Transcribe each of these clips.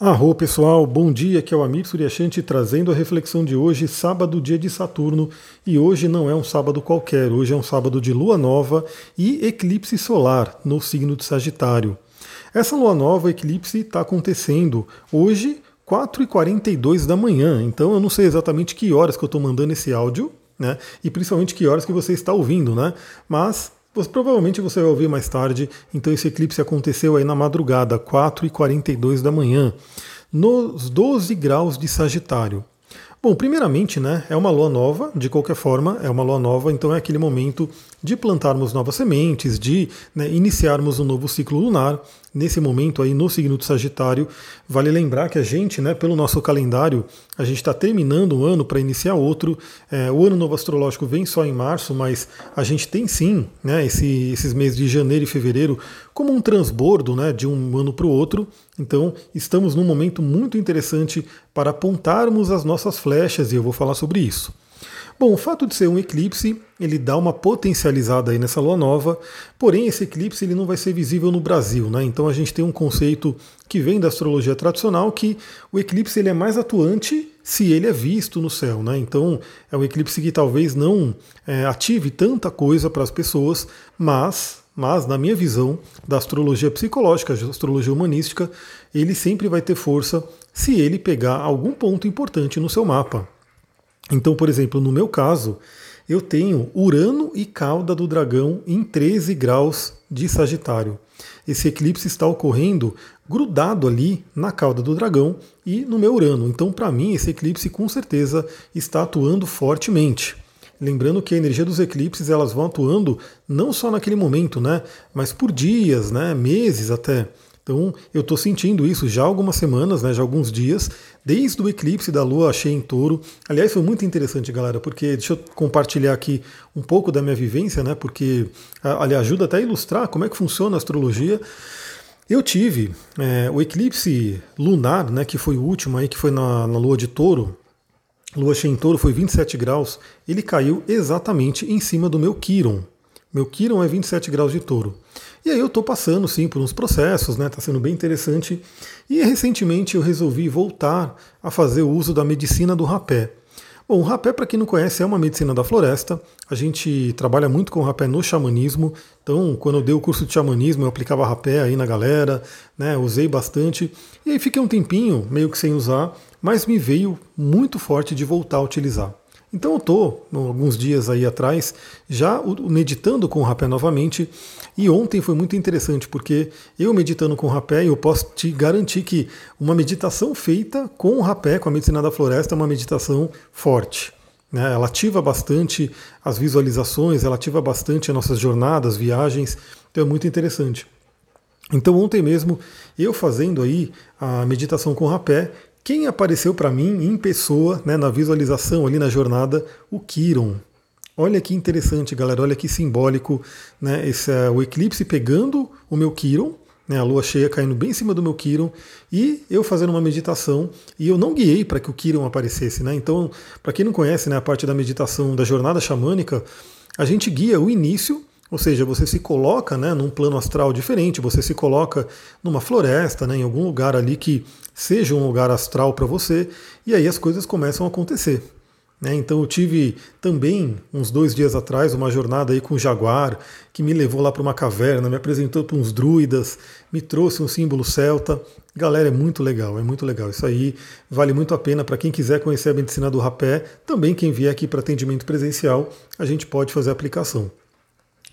Arro pessoal, bom dia, aqui é o Amir Suryashanti trazendo a reflexão de hoje, sábado, dia de Saturno, e hoje não é um sábado qualquer, hoje é um sábado de lua nova e eclipse solar no signo de Sagitário. Essa lua nova, eclipse, está acontecendo hoje, 4h42 da manhã, então eu não sei exatamente que horas que eu estou mandando esse áudio, né? E principalmente que horas que você está ouvindo, né? Mas provavelmente você vai ouvir mais tarde, então esse eclipse aconteceu aí na madrugada, 4h42 da manhã, nos 12 graus de Sagitário. Bom, primeiramente, né, é uma lua nova, de qualquer forma, é uma lua nova, então é aquele momento de plantarmos novas sementes, de né, iniciarmos um novo ciclo lunar nesse momento aí no signo de Sagitário. Vale lembrar que a gente, né, pelo nosso calendário, a gente está terminando um ano para iniciar outro. É, o ano novo astrológico vem só em março, mas a gente tem sim né, esse, esses meses de janeiro e fevereiro como um transbordo né, de um ano para o outro. Então, estamos num momento muito interessante para apontarmos as nossas flechas e eu vou falar sobre isso. Bom, o fato de ser um eclipse, ele dá uma potencializada aí nessa lua nova, porém esse eclipse ele não vai ser visível no Brasil, né? Então a gente tem um conceito que vem da astrologia tradicional que o eclipse ele é mais atuante se ele é visto no céu, né? Então é um eclipse que talvez não é, ative tanta coisa para as pessoas, mas mas na minha visão da astrologia psicológica, da astrologia humanística, ele sempre vai ter força se ele pegar algum ponto importante no seu mapa. Então, por exemplo, no meu caso, eu tenho Urano e cauda do dragão em 13 graus de Sagitário. Esse eclipse está ocorrendo grudado ali na cauda do dragão e no meu Urano. Então, para mim, esse eclipse com certeza está atuando fortemente. Lembrando que a energia dos eclipses elas vão atuando não só naquele momento, né, mas por dias, né, meses até. Então eu estou sentindo isso já há algumas semanas, né, já há alguns dias, desde o eclipse da Lua cheia em touro. Aliás, foi muito interessante, galera, porque deixa eu compartilhar aqui um pouco da minha vivência, né, porque ali ajuda até a ilustrar como é que funciona a astrologia. Eu tive é, o eclipse lunar, né, que foi o último aí, que foi na, na Lua de Touro, Lua cheia em touro foi 27 graus, ele caiu exatamente em cima do meu Quiron. Meu Quiron é 27 graus de touro. E aí eu estou passando sim por uns processos, né? Está sendo bem interessante. E recentemente eu resolvi voltar a fazer o uso da medicina do rapé. Bom, o rapé, para quem não conhece, é uma medicina da floresta. A gente trabalha muito com rapé no xamanismo. Então, quando eu dei o curso de xamanismo, eu aplicava rapé aí na galera, né? Usei bastante. E aí fiquei um tempinho meio que sem usar, mas me veio muito forte de voltar a utilizar. Então eu estou, alguns dias aí atrás, já meditando com o rapé novamente. E ontem foi muito interessante, porque eu meditando com o rapé, eu posso te garantir que uma meditação feita com o rapé, com a medicina da floresta, é uma meditação forte. Né? Ela ativa bastante as visualizações, ela ativa bastante as nossas jornadas, viagens. Então é muito interessante. Então ontem mesmo, eu fazendo aí a meditação com o rapé, quem apareceu para mim em pessoa, né, na visualização ali na jornada, o Kiron. Olha que interessante, galera, olha que simbólico, né, esse, uh, o eclipse pegando o meu Kiron, né, a lua cheia caindo bem em cima do meu Kiron, e eu fazendo uma meditação, e eu não guiei para que o Kiron aparecesse. Né? Então, para quem não conhece né, a parte da meditação da jornada xamânica, a gente guia o início ou seja, você se coloca né, num plano astral diferente, você se coloca numa floresta, né, em algum lugar ali que seja um lugar astral para você, e aí as coisas começam a acontecer. Né? Então eu tive também, uns dois dias atrás, uma jornada aí com o Jaguar, que me levou lá para uma caverna, me apresentou para uns druidas, me trouxe um símbolo celta. Galera, é muito legal, é muito legal. Isso aí vale muito a pena para quem quiser conhecer a medicina do rapé. Também quem vier aqui para atendimento presencial, a gente pode fazer a aplicação.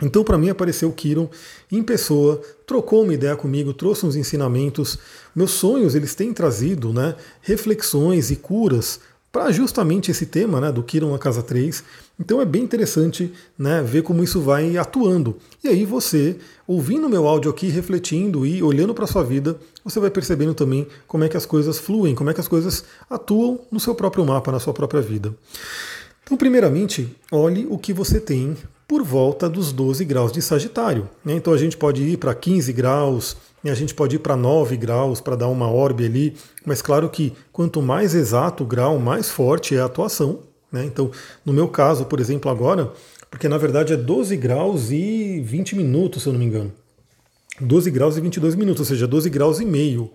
Então, para mim, apareceu o Kiron em pessoa, trocou uma ideia comigo, trouxe uns ensinamentos. Meus sonhos, eles têm trazido né, reflexões e curas para justamente esse tema né, do Kiron na Casa 3. Então é bem interessante né, ver como isso vai atuando. E aí você, ouvindo meu áudio aqui, refletindo e olhando para a sua vida, você vai percebendo também como é que as coisas fluem, como é que as coisas atuam no seu próprio mapa, na sua própria vida. Então, primeiramente, olhe o que você tem por volta dos 12 graus de Sagitário. Né? Então a gente pode ir para 15 graus, a gente pode ir para 9 graus para dar uma orbe ali, mas claro que quanto mais exato o grau, mais forte é a atuação. Né? Então, no meu caso, por exemplo, agora, porque na verdade é 12 graus e 20 minutos, se eu não me engano. 12 graus e 22 minutos, ou seja, 12 graus e meio.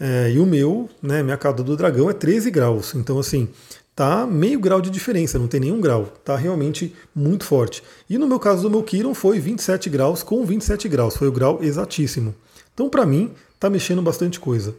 É, e o meu, né, minha cauda do dragão é 13 graus. Então, assim, tá meio grau de diferença, não tem nenhum grau. Tá realmente muito forte. E no meu caso do meu Kiron foi 27 graus com 27 graus. Foi o grau exatíssimo. Então, para mim, está mexendo bastante coisa.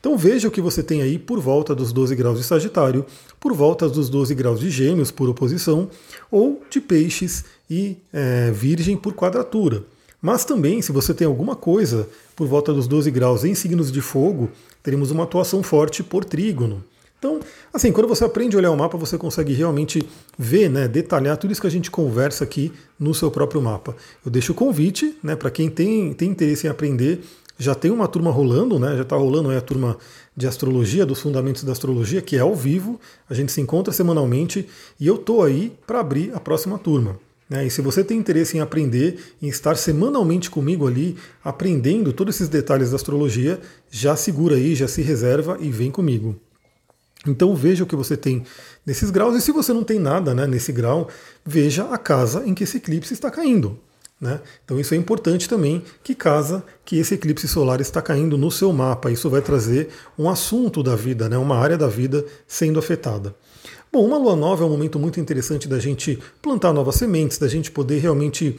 Então veja o que você tem aí por volta dos 12 graus de Sagitário, por volta dos 12 graus de Gêmeos por oposição, ou de Peixes e é, Virgem por quadratura. Mas também, se você tem alguma coisa por volta dos 12 graus em signos de fogo, teremos uma atuação forte por trígono. Então, assim, quando você aprende a olhar o mapa, você consegue realmente ver, né, detalhar tudo isso que a gente conversa aqui no seu próprio mapa. Eu deixo o convite, né, para quem tem, tem interesse em aprender, já tem uma turma rolando, né? Já está rolando aí a turma de astrologia, dos fundamentos da astrologia, que é ao vivo. A gente se encontra semanalmente e eu estou aí para abrir a próxima turma. Né? E se você tem interesse em aprender, em estar semanalmente comigo ali, aprendendo todos esses detalhes da astrologia, já segura aí, já se reserva e vem comigo. Então veja o que você tem nesses graus, e se você não tem nada né, nesse grau, veja a casa em que esse eclipse está caindo. Né? Então isso é importante também, que casa que esse eclipse solar está caindo no seu mapa. Isso vai trazer um assunto da vida, né? uma área da vida sendo afetada. Bom, uma lua nova é um momento muito interessante da gente plantar novas sementes, da gente poder realmente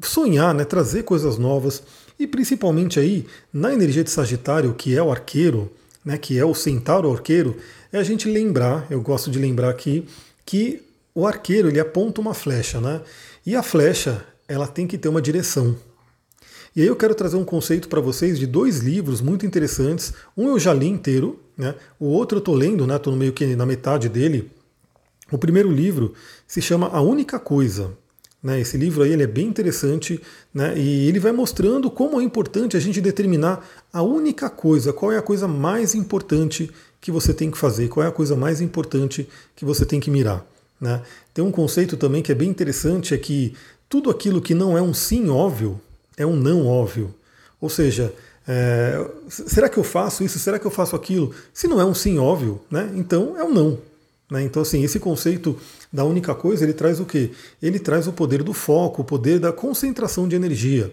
sonhar, né? trazer coisas novas. E principalmente aí, na energia de Sagitário, que é o arqueiro, né? que é o centauro arqueiro, é a gente lembrar, eu gosto de lembrar aqui, que o arqueiro ele aponta uma flecha, né? E a flecha ela tem que ter uma direção. E aí eu quero trazer um conceito para vocês de dois livros muito interessantes. Um eu já li inteiro, né? o outro eu estou lendo, né? meio que na metade dele. O primeiro livro se chama A Única Coisa. Né? Esse livro aí ele é bem interessante né? e ele vai mostrando como é importante a gente determinar a única coisa, qual é a coisa mais importante que você tem que fazer, qual é a coisa mais importante que você tem que mirar. Né? Tem um conceito também que é bem interessante, é que tudo aquilo que não é um sim óbvio é um não óbvio. Ou seja, é, será que eu faço isso? Será que eu faço aquilo? Se não é um sim óbvio, né, então é um não. Né? Então, assim, esse conceito da única coisa, ele traz o quê? Ele traz o poder do foco, o poder da concentração de energia.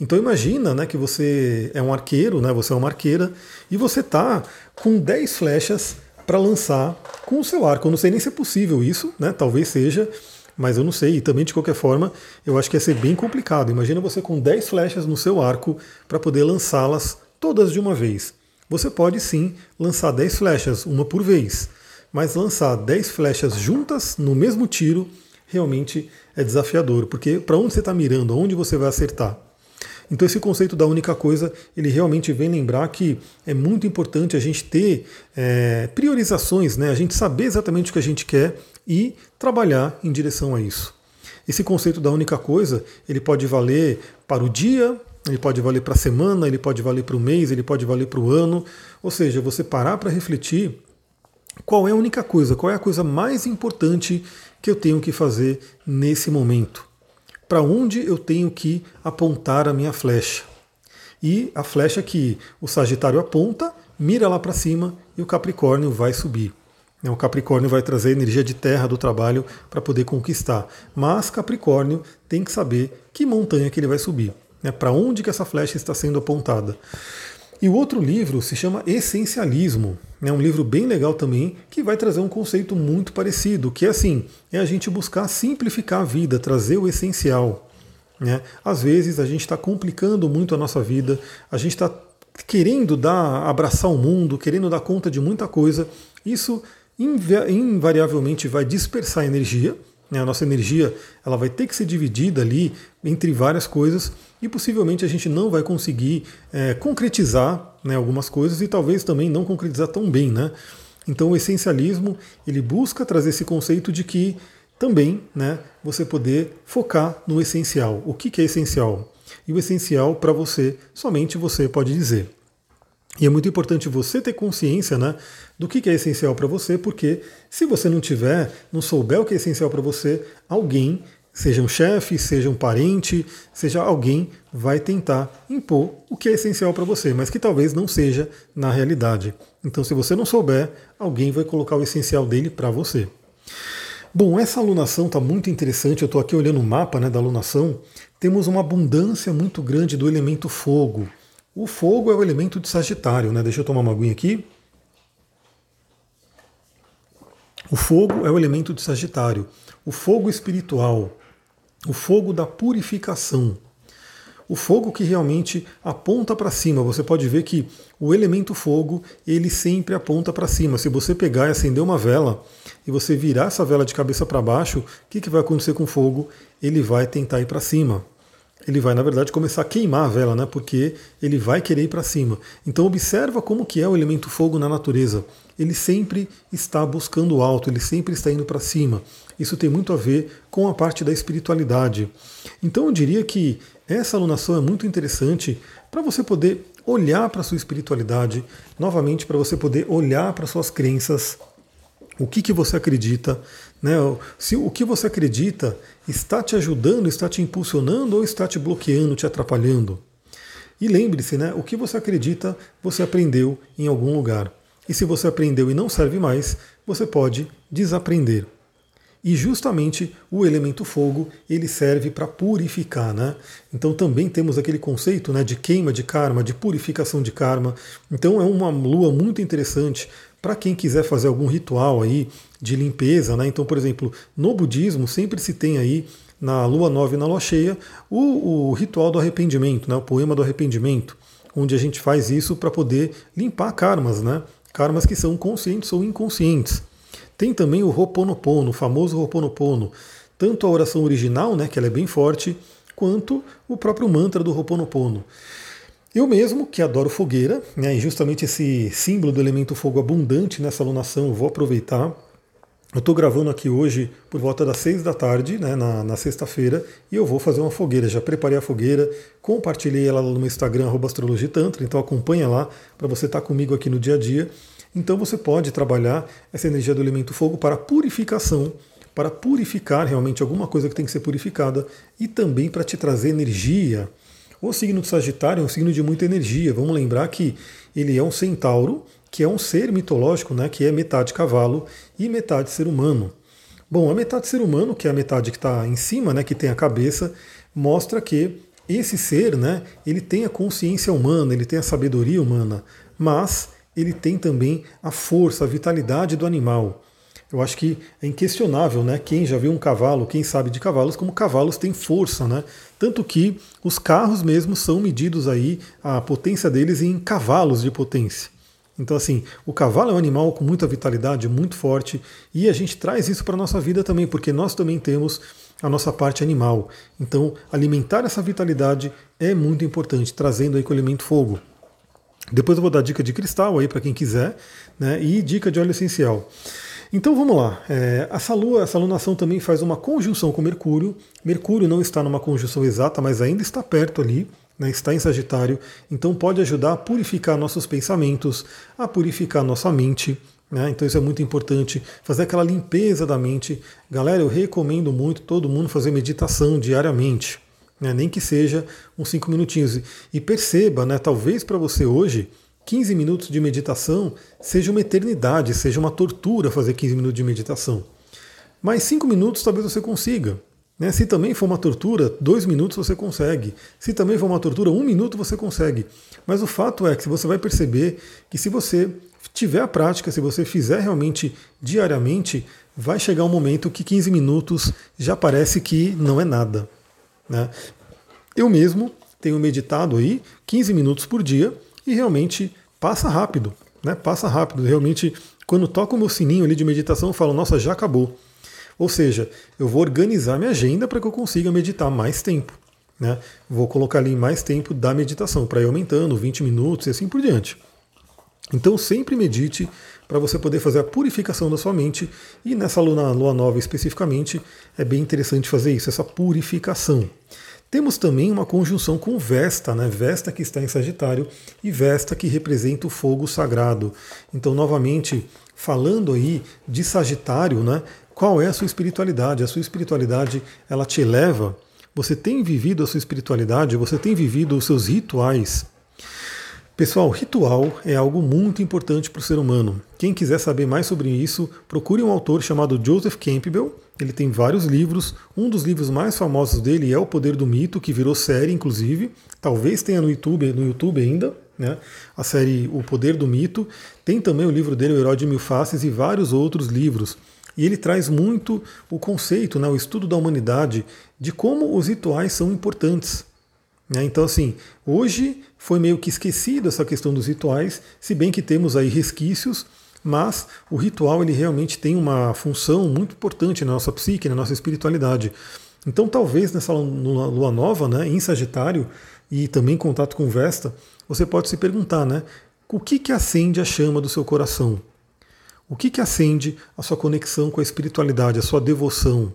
Então imagina né, que você é um arqueiro, né, você é uma arqueira, e você está com 10 flechas para lançar com o seu arco. Eu não sei nem se é possível isso, né, talvez seja, mas eu não sei, e também de qualquer forma, eu acho que ia ser bem complicado. Imagina você com 10 flechas no seu arco para poder lançá-las todas de uma vez. Você pode sim lançar 10 flechas, uma por vez, mas lançar 10 flechas juntas no mesmo tiro realmente é desafiador, porque para onde você está mirando, aonde você vai acertar? Então esse conceito da única coisa, ele realmente vem lembrar que é muito importante a gente ter é, priorizações, né? a gente saber exatamente o que a gente quer e trabalhar em direção a isso. Esse conceito da única coisa, ele pode valer para o dia, ele pode valer para a semana, ele pode valer para o mês, ele pode valer para o ano. Ou seja, você parar para refletir qual é a única coisa, qual é a coisa mais importante que eu tenho que fazer nesse momento. Para onde eu tenho que apontar a minha flecha. E a flecha que o Sagitário aponta, mira lá para cima e o Capricórnio vai subir. Né, o Capricórnio vai trazer energia de terra do trabalho para poder conquistar. Mas Capricórnio tem que saber que montanha que ele vai subir, né, para onde que essa flecha está sendo apontada. E o outro livro se chama Essencialismo. É um livro bem legal também, que vai trazer um conceito muito parecido, que é assim, é a gente buscar simplificar a vida, trazer o essencial. Né? Às vezes a gente está complicando muito a nossa vida, a gente está querendo dar, abraçar o mundo, querendo dar conta de muita coisa. Isso invariavelmente vai dispersar energia. Né? A nossa energia ela vai ter que ser dividida ali entre várias coisas e possivelmente a gente não vai conseguir é, concretizar né, algumas coisas e talvez também não concretizar tão bem. Né? Então o essencialismo ele busca trazer esse conceito de que também né, você poder focar no essencial. O que, que é essencial? E o essencial para você, somente você pode dizer. E é muito importante você ter consciência né, do que é essencial para você, porque se você não tiver, não souber o que é essencial para você, alguém, seja um chefe, seja um parente, seja alguém, vai tentar impor o que é essencial para você, mas que talvez não seja na realidade. Então, se você não souber, alguém vai colocar o essencial dele para você. Bom, essa alunação está muito interessante. Eu estou aqui olhando o mapa né, da alunação. Temos uma abundância muito grande do elemento fogo. O fogo é o elemento de Sagitário, né? Deixa eu tomar uma aguinha aqui. O fogo é o elemento de Sagitário, o fogo espiritual, o fogo da purificação. O fogo que realmente aponta para cima. Você pode ver que o elemento fogo, ele sempre aponta para cima. Se você pegar e acender uma vela e você virar essa vela de cabeça para baixo, o que, que vai acontecer com o fogo? Ele vai tentar ir para cima ele vai na verdade começar a queimar a vela, né? Porque ele vai querer ir para cima. Então observa como que é o elemento fogo na natureza. Ele sempre está buscando alto, ele sempre está indo para cima. Isso tem muito a ver com a parte da espiritualidade. Então eu diria que essa alunação é muito interessante para você poder olhar para sua espiritualidade, novamente para você poder olhar para suas crenças, o que, que você acredita, né? Se o que você acredita está te ajudando, está te impulsionando ou está te bloqueando, te atrapalhando. E lembre-se, né? O que você acredita, você aprendeu em algum lugar. E se você aprendeu e não serve mais, você pode desaprender. E justamente o elemento fogo, ele serve para purificar, né? Então também temos aquele conceito, né, de queima de karma, de purificação de karma. Então é uma lua muito interessante para quem quiser fazer algum ritual aí de limpeza, né? Então, por exemplo, no budismo sempre se tem aí na lua nova e na lua cheia o, o ritual do arrependimento, né? O poema do arrependimento, onde a gente faz isso para poder limpar karmas, né? Karmas que são conscientes ou inconscientes. Tem também o Ho'oponopono, o famoso Ho'oponopono, tanto a oração original, né, que ela é bem forte, quanto o próprio mantra do Ho'oponopono. Eu mesmo, que adoro fogueira, né, e justamente esse símbolo do elemento fogo abundante nessa alunação, eu vou aproveitar. Eu estou gravando aqui hoje por volta das seis da tarde, né, na, na sexta-feira, e eu vou fazer uma fogueira. Já preparei a fogueira, compartilhei ela no meu Instagram, astrologitantra, então acompanha lá para você estar tá comigo aqui no dia a dia. Então você pode trabalhar essa energia do elemento fogo para purificação, para purificar realmente alguma coisa que tem que ser purificada e também para te trazer energia o signo de Sagitário é um signo de muita energia. Vamos lembrar que ele é um centauro, que é um ser mitológico, né, que é metade cavalo e metade ser humano. Bom, a metade ser humano, que é a metade que está em cima, né, que tem a cabeça, mostra que esse ser, né, ele tem a consciência humana, ele tem a sabedoria humana, mas ele tem também a força, a vitalidade do animal. Eu acho que é inquestionável, né? Quem já viu um cavalo, quem sabe de cavalos, como cavalos têm força, né? Tanto que os carros mesmo são medidos aí, a potência deles em cavalos de potência. Então, assim, o cavalo é um animal com muita vitalidade, muito forte, e a gente traz isso para a nossa vida também, porque nós também temos a nossa parte animal. Então, alimentar essa vitalidade é muito importante, trazendo aí com o elemento fogo. Depois eu vou dar dica de cristal aí para quem quiser, né? E dica de óleo essencial. Então vamos lá. É, essa lua, essa lunação também faz uma conjunção com Mercúrio. Mercúrio não está numa conjunção exata, mas ainda está perto ali. Né, está em Sagitário, então pode ajudar a purificar nossos pensamentos, a purificar nossa mente. Né, então isso é muito importante, fazer aquela limpeza da mente. Galera, eu recomendo muito todo mundo fazer meditação diariamente, né, nem que seja uns 5 minutinhos. E perceba, né, talvez para você hoje, 15 minutos de meditação seja uma eternidade, seja uma tortura fazer 15 minutos de meditação. Mas 5 minutos talvez você consiga. Né? Se também for uma tortura, 2 minutos você consegue. Se também for uma tortura, 1 um minuto você consegue. Mas o fato é que você vai perceber que se você tiver a prática, se você fizer realmente diariamente, vai chegar um momento que 15 minutos já parece que não é nada. Né? Eu mesmo tenho meditado aí 15 minutos por dia e realmente passa rápido, né? Passa rápido. Realmente, quando toca o meu sininho ali de meditação, eu falo, nossa, já acabou. Ou seja, eu vou organizar minha agenda para que eu consiga meditar mais tempo. Né? Vou colocar ali mais tempo da meditação, para ir aumentando, 20 minutos e assim por diante. Então sempre medite para você poder fazer a purificação da sua mente. E nessa lua, lua nova especificamente, é bem interessante fazer isso, essa purificação. Temos também uma conjunção com Vesta, né? Vesta que está em Sagitário e Vesta que representa o fogo sagrado. Então, novamente, falando aí de Sagitário, né? Qual é a sua espiritualidade? A sua espiritualidade, ela te eleva? Você tem vivido a sua espiritualidade? Você tem vivido os seus rituais? Pessoal, ritual é algo muito importante para o ser humano. Quem quiser saber mais sobre isso, procure um autor chamado Joseph Campbell. Ele tem vários livros. Um dos livros mais famosos dele é O Poder do Mito, que virou série, inclusive. Talvez tenha no YouTube, no YouTube ainda, né? A série O Poder do Mito. Tem também o livro dele, O Herói de Mil Faces, e vários outros livros. E ele traz muito o conceito, né, o estudo da humanidade, de como os rituais são importantes. Né? Então, assim, hoje foi meio que esquecido essa questão dos rituais, se bem que temos aí resquícios, mas o ritual ele realmente tem uma função muito importante na nossa psique, na nossa espiritualidade. Então, talvez nessa lua nova, né, em Sagitário, e também em contato com Vesta, você pode se perguntar, né, o que, que acende a chama do seu coração? O que, que acende a sua conexão com a espiritualidade, a sua devoção,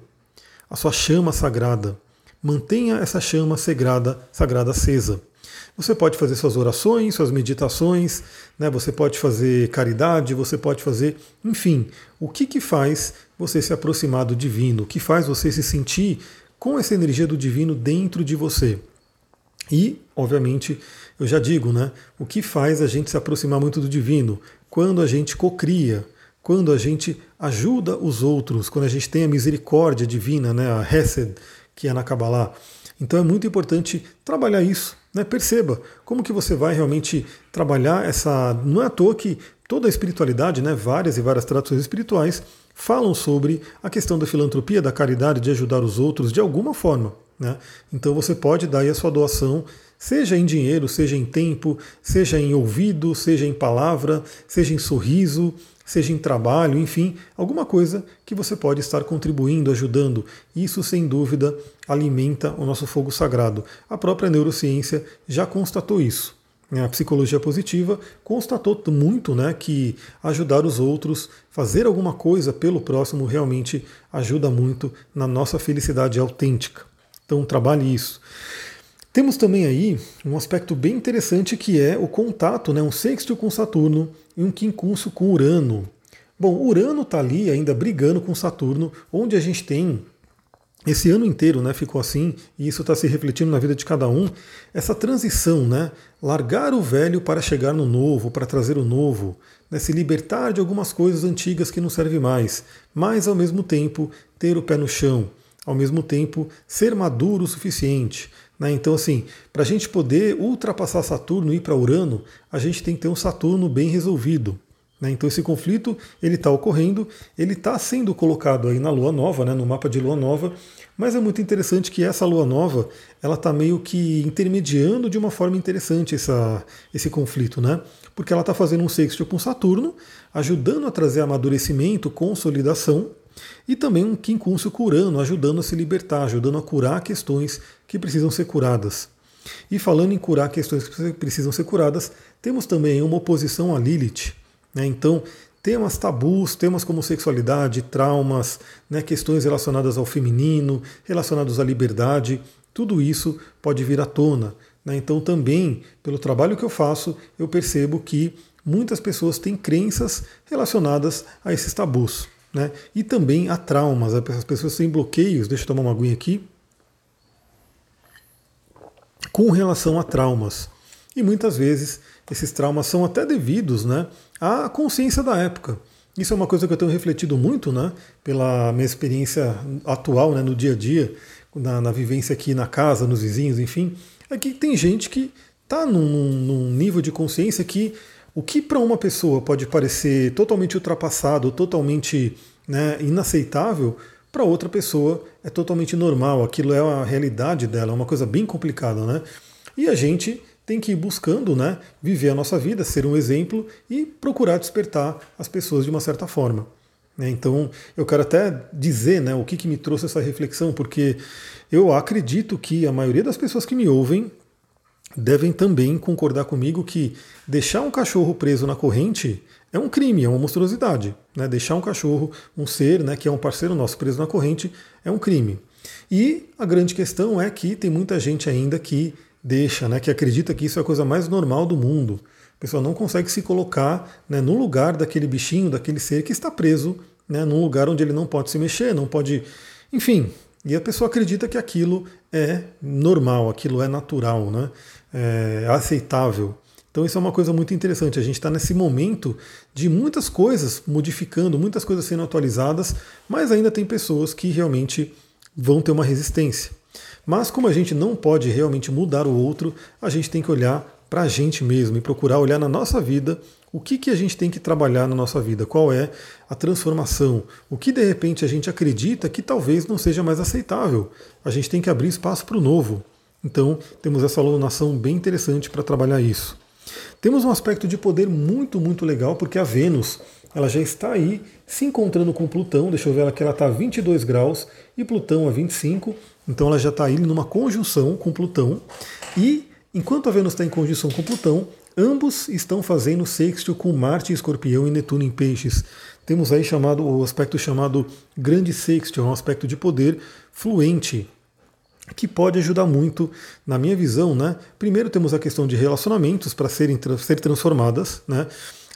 a sua chama sagrada? Mantenha essa chama sagrada, sagrada acesa. Você pode fazer suas orações, suas meditações, né? você pode fazer caridade, você pode fazer, enfim, o que, que faz você se aproximar do divino, o que faz você se sentir com essa energia do divino dentro de você. E, obviamente, eu já digo, né? O que faz a gente se aproximar muito do divino? Quando a gente cocria, quando a gente ajuda os outros, quando a gente tem a misericórdia divina, né? A Hesed, que é na Kabbalah. Então é muito importante trabalhar isso. Né? Perceba como que você vai realmente trabalhar essa. Não é à toa que toda a espiritualidade, né, várias e várias tradições espirituais, falam sobre a questão da filantropia, da caridade, de ajudar os outros de alguma forma. Né? Então você pode dar a sua doação, seja em dinheiro, seja em tempo, seja em ouvido, seja em palavra, seja em sorriso, seja em trabalho, enfim, alguma coisa que você pode estar contribuindo, ajudando. Isso, sem dúvida, alimenta o nosso fogo sagrado. A própria neurociência já constatou isso. A psicologia positiva constatou muito né, que ajudar os outros, fazer alguma coisa pelo próximo, realmente ajuda muito na nossa felicidade autêntica. Então, trabalhe isso. Temos também aí um aspecto bem interessante que é o contato, né, um sexto com Saturno e um quincunço com Urano. Bom, Urano está ali ainda brigando com Saturno, onde a gente tem esse ano inteiro, né, ficou assim, e isso está se refletindo na vida de cada um, essa transição, né, largar o velho para chegar no novo, para trazer o novo, né, se libertar de algumas coisas antigas que não servem mais, mas ao mesmo tempo ter o pé no chão, ao mesmo tempo ser maduro o suficiente, né? Então, assim, para a gente poder ultrapassar Saturno e ir para Urano, a gente tem que ter um Saturno bem resolvido. Né? Então, esse conflito ele está ocorrendo, ele está sendo colocado aí na Lua Nova, né? no mapa de Lua Nova, mas é muito interessante que essa Lua Nova ela está meio que intermediando de uma forma interessante essa, esse conflito, né? Porque ela está fazendo um sexto com Saturno, ajudando a trazer amadurecimento, consolidação, e também um quincúncio curando, ajudando a se libertar, ajudando a curar questões que precisam ser curadas. E falando em curar questões que precisam ser curadas, temos também uma oposição a Lilith. Né? Então, temas tabus, temas como sexualidade, traumas, né, questões relacionadas ao feminino, relacionados à liberdade, tudo isso pode vir à tona. Né? Então, também, pelo trabalho que eu faço, eu percebo que muitas pessoas têm crenças relacionadas a esses tabus. Né? E também há traumas, as pessoas têm bloqueios, deixa eu tomar uma aguinha aqui, com relação a traumas. E muitas vezes esses traumas são até devidos né, à consciência da época. Isso é uma coisa que eu tenho refletido muito, né, pela minha experiência atual, né, no dia a dia, na, na vivência aqui na casa, nos vizinhos, enfim, é que tem gente que está num, num nível de consciência que o que para uma pessoa pode parecer totalmente ultrapassado, totalmente né, inaceitável, para outra pessoa é totalmente normal. Aquilo é a realidade dela, é uma coisa bem complicada, né? E a gente tem que ir buscando, né, viver a nossa vida, ser um exemplo e procurar despertar as pessoas de uma certa forma. Né? Então, eu quero até dizer né, o que, que me trouxe essa reflexão, porque eu acredito que a maioria das pessoas que me ouvem devem também concordar comigo que deixar um cachorro preso na corrente é um crime, é uma monstruosidade. Né? Deixar um cachorro, um ser né, que é um parceiro nosso preso na corrente, é um crime. E a grande questão é que tem muita gente ainda que deixa, né, que acredita que isso é a coisa mais normal do mundo. A pessoa não consegue se colocar né, no lugar daquele bichinho, daquele ser que está preso, né, num lugar onde ele não pode se mexer, não pode. Enfim, e a pessoa acredita que aquilo é normal, aquilo é natural, né? É aceitável. Então isso é uma coisa muito interessante. A gente está nesse momento de muitas coisas modificando, muitas coisas sendo atualizadas, mas ainda tem pessoas que realmente vão ter uma resistência. Mas como a gente não pode realmente mudar o outro, a gente tem que olhar para a gente mesmo e procurar olhar na nossa vida o que, que a gente tem que trabalhar na nossa vida, qual é a transformação, o que de repente a gente acredita que talvez não seja mais aceitável. A gente tem que abrir espaço para o novo. Então, temos essa alunação bem interessante para trabalhar isso. Temos um aspecto de poder muito, muito legal, porque a Vênus ela já está aí se encontrando com Plutão. Deixa eu ver que ela está a 22 graus e Plutão a 25. Então ela já está aí numa conjunção com Plutão. E enquanto a Vênus está em conjunção com Plutão, ambos estão fazendo sexto com Marte em Escorpião e Netuno em Peixes. Temos aí chamado o aspecto chamado Grande Sexto, é um aspecto de poder fluente, que pode ajudar muito, na minha visão, né? Primeiro temos a questão de relacionamentos para serem ser transformadas, né?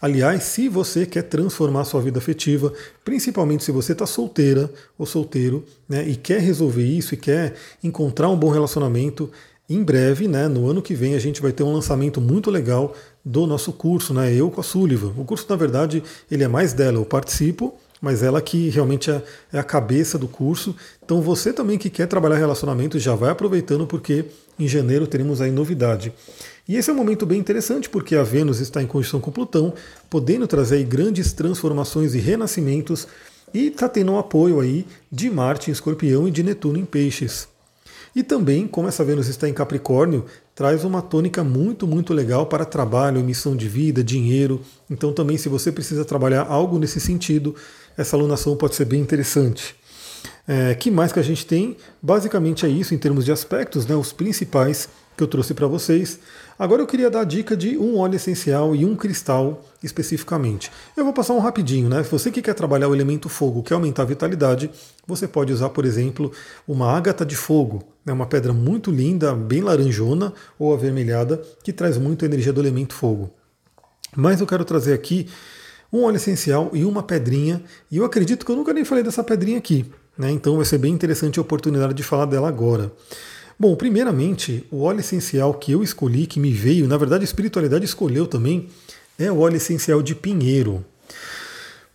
Aliás, se você quer transformar sua vida afetiva, principalmente se você está solteira ou solteiro, né, e quer resolver isso e quer encontrar um bom relacionamento, em breve, né, no ano que vem, a gente vai ter um lançamento muito legal do nosso curso, né, eu com a Sullivan. O curso, na verdade, ele é mais dela, eu participo, mas ela que realmente é, é a cabeça do curso. Então você também que quer trabalhar relacionamento já vai aproveitando porque em janeiro teremos aí novidade. E esse é um momento bem interessante porque a Vênus está em conjunção com Plutão, podendo trazer grandes transformações e renascimentos e está tendo um apoio aí de Marte em Escorpião e de Netuno em Peixes. E também, como essa Vênus está em Capricórnio, traz uma tônica muito, muito legal para trabalho, missão de vida, dinheiro. Então, também, se você precisa trabalhar algo nesse sentido, essa alunação pode ser bem interessante. É, que mais que a gente tem? Basicamente é isso em termos de aspectos, né, os principais que eu trouxe para vocês. Agora eu queria dar a dica de um óleo essencial e um cristal especificamente. Eu vou passar um rapidinho, né? Se você que quer trabalhar o elemento fogo, quer aumentar a vitalidade, você pode usar, por exemplo, uma ágata de fogo, né? uma pedra muito linda, bem laranjona ou avermelhada, que traz muito energia do elemento fogo. Mas eu quero trazer aqui um óleo essencial e uma pedrinha, e eu acredito que eu nunca nem falei dessa pedrinha aqui, né? Então vai ser bem interessante a oportunidade de falar dela agora. Bom, primeiramente, o óleo essencial que eu escolhi, que me veio, na verdade a espiritualidade escolheu também, é o óleo essencial de pinheiro.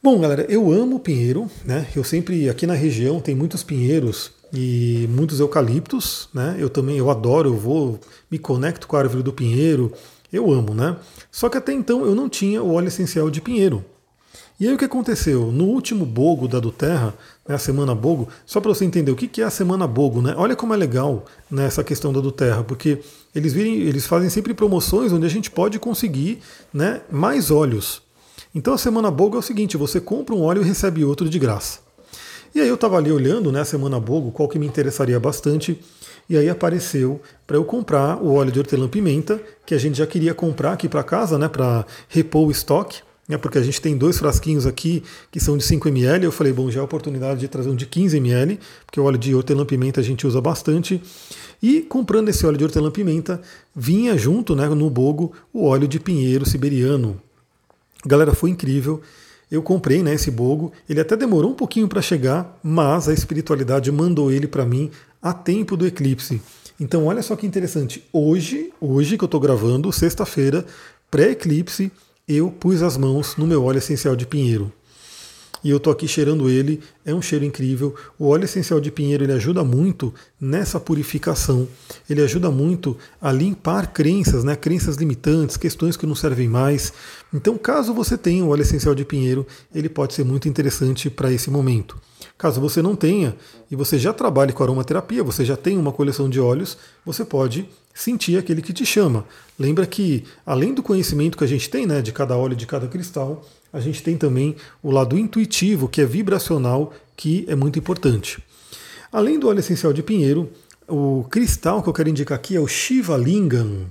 Bom, galera, eu amo pinheiro, né? Eu sempre aqui na região tem muitos pinheiros e muitos eucaliptos, né? Eu também eu adoro, eu vou me conecto com a árvore do pinheiro, eu amo, né? Só que até então eu não tinha o óleo essencial de pinheiro. E aí o que aconteceu? No último Bogo da do Terra, né, a Semana Bogo, só para você entender o que é a Semana Bogo, né? Olha como é legal né, essa questão da do Terra, porque eles, virem, eles fazem sempre promoções onde a gente pode conseguir né, mais óleos. Então a Semana Bogo é o seguinte, você compra um óleo e recebe outro de graça. E aí eu estava ali olhando né, Semana Bogo, qual que me interessaria bastante, e aí apareceu para eu comprar o óleo de hortelã-pimenta, que a gente já queria comprar aqui para casa, né, para repor o estoque né, porque a gente tem dois frasquinhos aqui que são de 5 ml. Eu falei, bom, já é a oportunidade de trazer um de 15 ml, porque o óleo de hortelã-pimenta a gente usa bastante. E comprando esse óleo de hortelã-pimenta, vinha junto né, no bogo o óleo de pinheiro siberiano. Galera, foi incrível. Eu comprei né, esse bogo, ele até demorou um pouquinho para chegar, mas a espiritualidade mandou ele para mim a tempo do eclipse. Então, olha só que interessante. Hoje, hoje que eu estou gravando, sexta-feira, pré-eclipse, eu pus as mãos no meu óleo essencial de pinheiro. E eu tô aqui cheirando ele, é um cheiro incrível. O óleo essencial de pinheiro ele ajuda muito nessa purificação. Ele ajuda muito a limpar crenças, né? Crenças limitantes, questões que não servem mais. Então, caso você tenha o óleo essencial de pinheiro, ele pode ser muito interessante para esse momento. Caso você não tenha e você já trabalhe com aromaterapia, você já tem uma coleção de óleos, você pode sentir aquele que te chama. Lembra que, além do conhecimento que a gente tem né, de cada óleo, de cada cristal, a gente tem também o lado intuitivo, que é vibracional, que é muito importante. Além do óleo essencial de pinheiro, o cristal que eu quero indicar aqui é o Shiva Lingam.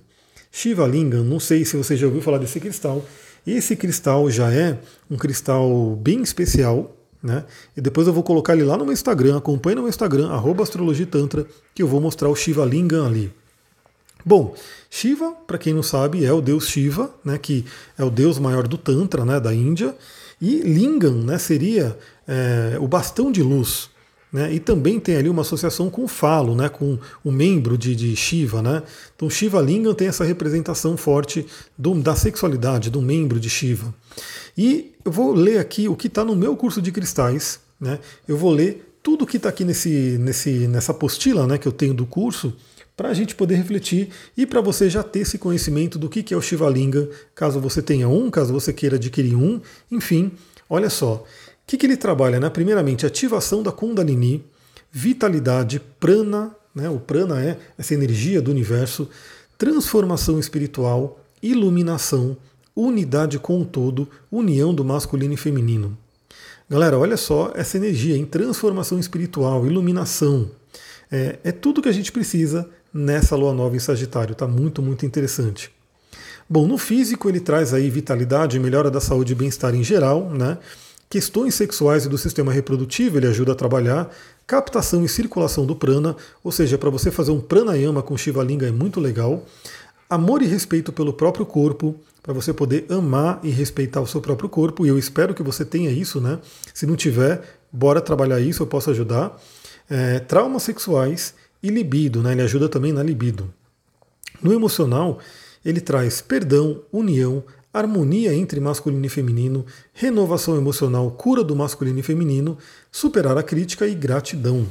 Shiva Lingam, não sei se você já ouviu falar desse cristal. Esse cristal já é um cristal bem especial, né? E depois eu vou colocar ele lá no meu Instagram, acompanhe no meu Instagram, astrologitantra, que eu vou mostrar o Shiva Lingam ali. Bom, Shiva, para quem não sabe, é o deus Shiva, né, que é o deus maior do Tantra, né, da Índia, e Lingam né, seria é, o bastão de luz. né? E também tem ali uma associação com o falo, né? com o membro de, de Shiva. Né? Então Shiva Lingam tem essa representação forte do, da sexualidade, do membro de Shiva. E eu vou ler aqui o que está no meu curso de cristais. Né? Eu vou ler tudo que está aqui nesse, nesse, nessa apostila né, que eu tenho do curso para a gente poder refletir e para você já ter esse conhecimento do que, é o Shiva Lingam, caso você tenha um, caso você queira adquirir um, enfim, olha só. O que, que ele trabalha? Né? Primeiramente, ativação da Kundalini, vitalidade, prana, né? o prana é essa energia do universo, transformação espiritual, iluminação, unidade com o todo, união do masculino e feminino. Galera, olha só essa energia em transformação espiritual, iluminação. É, é tudo que a gente precisa nessa lua nova em Sagitário. Está muito, muito interessante. Bom, no físico ele traz aí vitalidade, melhora da saúde e bem-estar em geral, né? Questões sexuais e do sistema reprodutivo ele ajuda a trabalhar, captação e circulação do prana, ou seja, para você fazer um pranayama com Shiva Linga é muito legal. Amor e respeito pelo próprio corpo, para você poder amar e respeitar o seu próprio corpo, e eu espero que você tenha isso, né? Se não tiver, bora trabalhar isso, eu posso ajudar. É, traumas sexuais e libido, né? Ele ajuda também na libido. No emocional, ele traz perdão, união, harmonia entre masculino e feminino, renovação emocional, cura do masculino e feminino, superar a crítica e gratidão.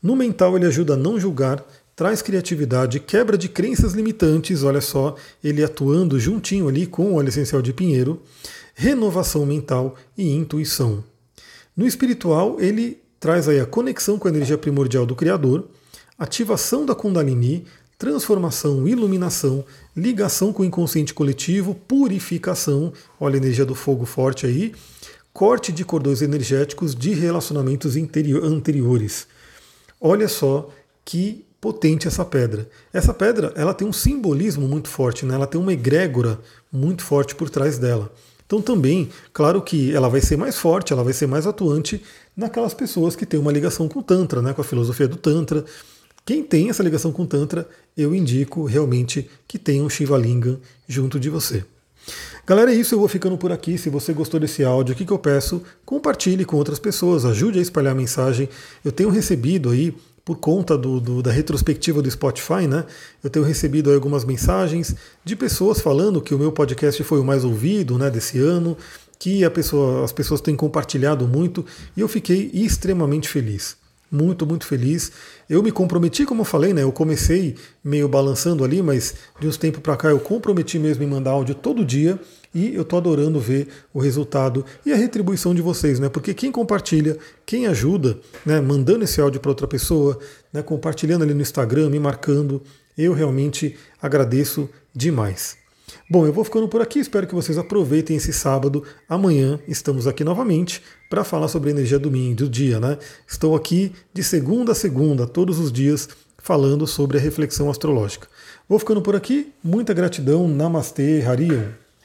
No mental, ele ajuda a não julgar, traz criatividade, quebra de crenças limitantes, olha só, ele atuando juntinho ali com o óleo essencial de pinheiro, renovação mental e intuição. No espiritual, ele traz aí a conexão com a energia primordial do Criador, ativação da Kundalini, transformação, iluminação, ligação com o inconsciente coletivo, purificação, olha a energia do fogo forte aí, corte de cordões energéticos de relacionamentos anteriores. Olha só que potente essa pedra. Essa pedra ela tem um simbolismo muito forte, né? ela tem uma egrégora muito forte por trás dela. Então também, claro que ela vai ser mais forte, ela vai ser mais atuante naquelas pessoas que têm uma ligação com o Tantra, né, com a filosofia do Tantra, quem tem essa ligação com o Tantra, eu indico realmente que tenha um Shiva Lingam junto de você. Galera, é isso, eu vou ficando por aqui. Se você gostou desse áudio, o que, que eu peço? Compartilhe com outras pessoas, ajude a espalhar a mensagem. Eu tenho recebido aí, por conta do, do, da retrospectiva do Spotify, né? Eu tenho recebido algumas mensagens de pessoas falando que o meu podcast foi o mais ouvido né, desse ano, que pessoa, as pessoas têm compartilhado muito e eu fiquei extremamente feliz muito, muito feliz. Eu me comprometi, como eu falei, né? Eu comecei meio balançando ali, mas de uns tempos para cá eu comprometi mesmo em mandar áudio todo dia e eu tô adorando ver o resultado e a retribuição de vocês, né? Porque quem compartilha, quem ajuda, né, mandando esse áudio para outra pessoa, né, compartilhando ali no Instagram, me marcando, eu realmente agradeço demais. Bom, eu vou ficando por aqui, espero que vocês aproveitem esse sábado. Amanhã estamos aqui novamente para falar sobre energia domingo, do dia, né? Estou aqui de segunda a segunda, todos os dias, falando sobre a reflexão astrológica. Vou ficando por aqui, muita gratidão, Namastê, Harion.